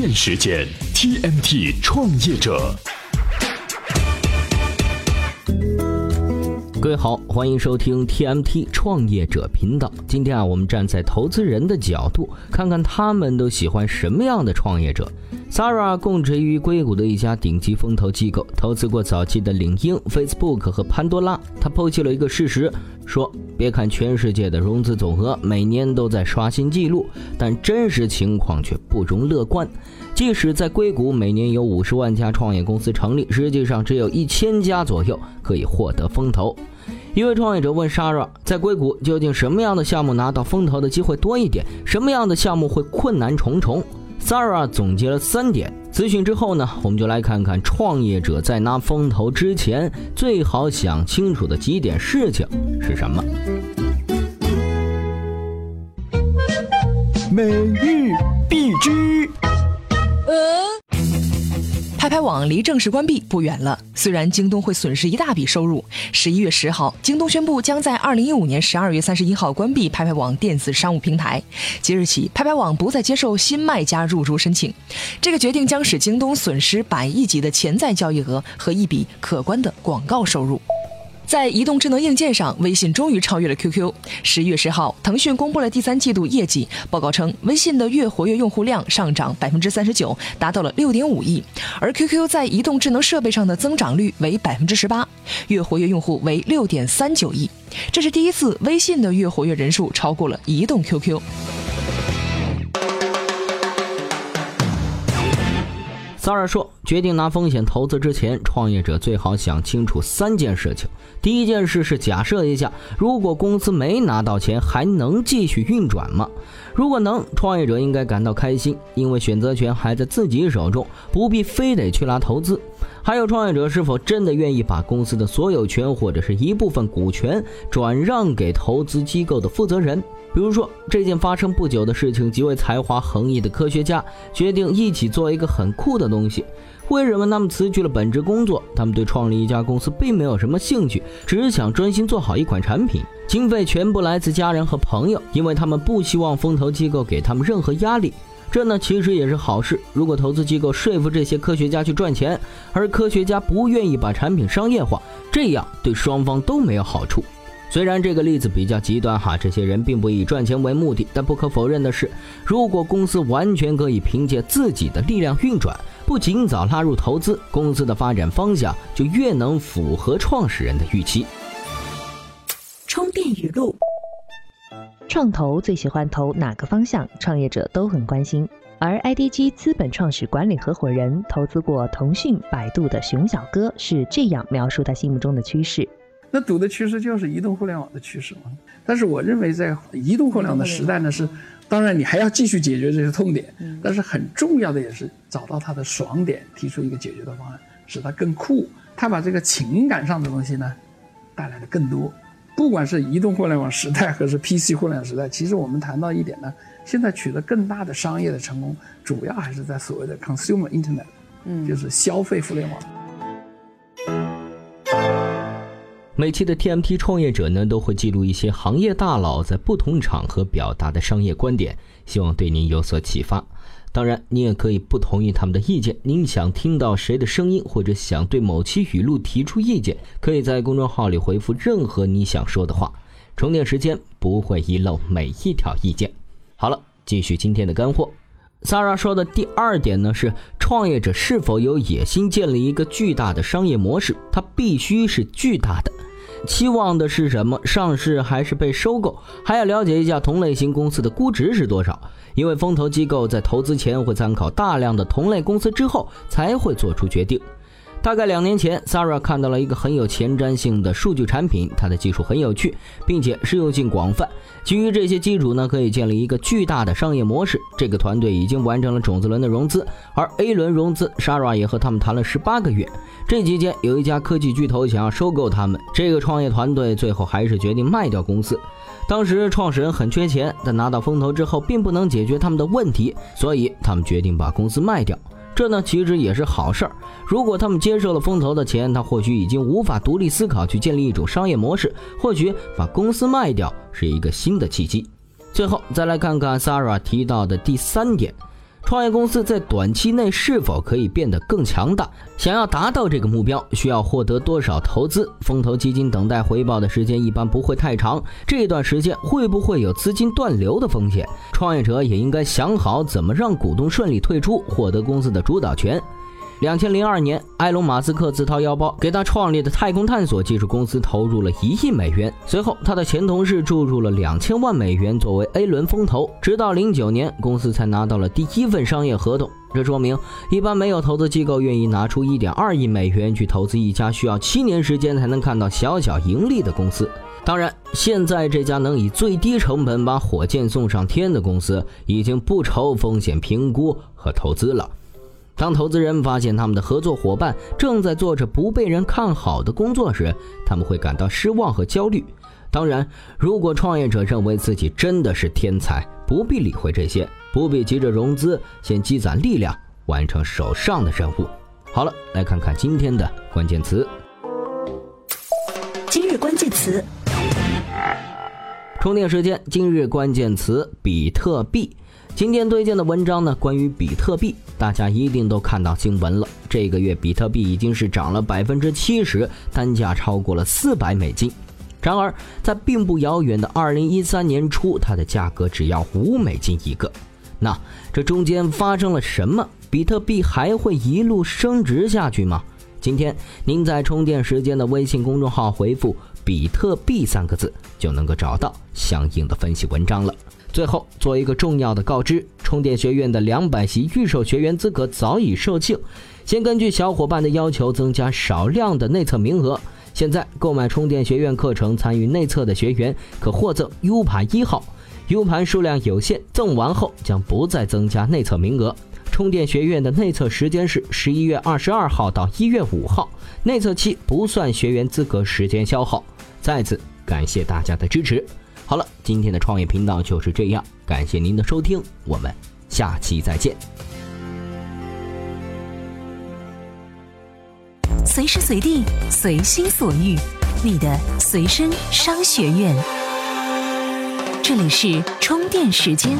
见时间 TMT 创业者。各位好，欢迎收听 TMT 创业者频道。今天啊，我们站在投资人的角度，看看他们都喜欢什么样的创业者。Sarah 供职于硅谷的一家顶级风投机构，投资过早期的领英、Facebook 和潘多拉。他剖析了一个事实，说：别看全世界的融资总额每年都在刷新纪录，但真实情况却不容乐观。即使在硅谷每年有五十万家创业公司成立，实际上只有一千家左右可以获得风投。一位创业者问 Sarah，在硅谷究竟什么样的项目拿到风投的机会多一点？什么样的项目会困难重重？Sarah 总结了三点。咨询之后呢，我们就来看看创业者在拿风投之前最好想清楚的几点事情是什么。每日必知。拍拍网离正式关闭不远了，虽然京东会损失一大笔收入。十一月十号，京东宣布将在二零一五年十二月三十一号关闭拍拍网电子商务平台。即日起，拍拍网不再接受新卖家入驻申请。这个决定将使京东损失百亿级的潜在交易额和一笔可观的广告收入。在移动智能硬件上，微信终于超越了 QQ。十一月十号，腾讯公布了第三季度业绩报告称，微信的月活跃用户量上涨百分之三十九，达到了六点五亿，而 QQ 在移动智能设备上的增长率为百分之十八，月活跃用户为六点三九亿。这是第一次，微信的月活跃人数超过了移动 QQ。道尔说：“决定拿风险投资之前，创业者最好想清楚三件事情。第一件事是假设一下，如果公司没拿到钱，还能继续运转吗？如果能，创业者应该感到开心，因为选择权还在自己手中，不必非得去拿投资。还有，创业者是否真的愿意把公司的所有权或者是一部分股权转让给投资机构的负责人？”比如说，这件发生不久的事情，几位才华横溢的科学家决定一起做一个很酷的东西。为什么他们辞去了本职工作？他们对创立一家公司并没有什么兴趣，只想专心做好一款产品。经费全部来自家人和朋友，因为他们不希望风投机构给他们任何压力。这呢，其实也是好事。如果投资机构说服这些科学家去赚钱，而科学家不愿意把产品商业化，这样对双方都没有好处。虽然这个例子比较极端哈，这些人并不以赚钱为目的，但不可否认的是，如果公司完全可以凭借自己的力量运转，不尽早拉入投资，公司的发展方向就越能符合创始人的预期。充电语录：创投最喜欢投哪个方向？创业者都很关心。而 IDG 资本创始管理合伙人投资过腾讯、百度的熊小哥是这样描述他心目中的趋势。那赌的趋势就是移动互联网的趋势嘛？但是我认为，在移动互联网的时代呢，是当然你还要继续解决这些痛点，但是很重要的也是找到它的爽点，提出一个解决的方案，使它更酷。它把这个情感上的东西呢带来的更多。不管是移动互联网时代，还是 PC 互联网时代，其实我们谈到一点呢，现在取得更大的商业的成功，主要还是在所谓的 consumer internet，嗯，就是消费互联网。每期的 TMT 创业者呢，都会记录一些行业大佬在不同场合表达的商业观点，希望对您有所启发。当然，你也可以不同意他们的意见。您想听到谁的声音，或者想对某期语录提出意见，可以在公众号里回复任何你想说的话。充电时间不会遗漏每一条意见。好了，继续今天的干货。Sara 说的第二点呢，是创业者是否有野心建立一个巨大的商业模式，它必须是巨大的。期望的是什么？上市还是被收购？还要了解一下同类型公司的估值是多少。因为风投机构在投资前会参考大量的同类公司之后才会做出决定。大概两年前，Sara 看到了一个很有前瞻性的数据产品，它的技术很有趣，并且适用性广泛。基于这些基础呢，可以建立一个巨大的商业模式。这个团队已经完成了种子轮的融资，而 A 轮融资，Sara 也和他们谈了十八个月。这期间，有一家科技巨头想要收购他们，这个创业团队最后还是决定卖掉公司。当时创始人很缺钱，但拿到风投之后，并不能解决他们的问题，所以他们决定把公司卖掉。这呢，其实也是好事儿。如果他们接受了风投的钱，他或许已经无法独立思考去建立一种商业模式。或许把公司卖掉是一个新的契机。最后再来看看 Sara 提到的第三点，创业公司在短期内是否可以变得更强大？想要达到这个目标，需要获得多少投资？风投基金等待回报的时间一般不会太长，这段时间会不会有资金断流的风险？创业者也应该想好怎么让股东顺利退出，获得公司的主导权。两千零二年，埃隆·马斯克自掏腰包给他创立的太空探索技术公司投入了一亿美元。随后，他的前同事注入了两千万美元作为 A 轮风投，直到零九年，公司才拿到了第一份商业合同。这说明，一般没有投资机构愿意拿出一点二亿美元去投资一家需要七年时间才能看到小小盈利的公司。当然，现在这家能以最低成本把火箭送上天的公司，已经不愁风险评估和投资了。当投资人发现他们的合作伙伴正在做着不被人看好的工作时，他们会感到失望和焦虑。当然，如果创业者认为自己真的是天才，不必理会这些，不必急着融资，先积攒力量，完成手上的任务。好了，来看看今天的关键词。今日关键词：充电时间。今日关键词：比特币。今天推荐的文章呢，关于比特币，大家一定都看到新闻了。这个月比特币已经是涨了百分之七十，单价超过了四百美金。然而，在并不遥远的二零一三年初，它的价格只要五美金一个。那这中间发生了什么？比特币还会一路升值下去吗？今天您在充电时间的微信公众号回复“比特币”三个字，就能够找到相应的分析文章了。最后做一个重要的告知：充电学院的两百席预售学员资格早已售罄，先根据小伙伴的要求增加少量的内测名额。现在购买充电学院课程参与内测的学员可获赠 U 盘一号，U 盘数量有限，赠完后将不再增加内测名额。充电学院的内测时间是十一月二十二号到一月五号，内测期不算学员资格时间消耗。再次感谢大家的支持。好了，今天的创业频道就是这样，感谢您的收听，我们下期再见。随时随地，随心所欲，你的随身商学院。这里是充电时间。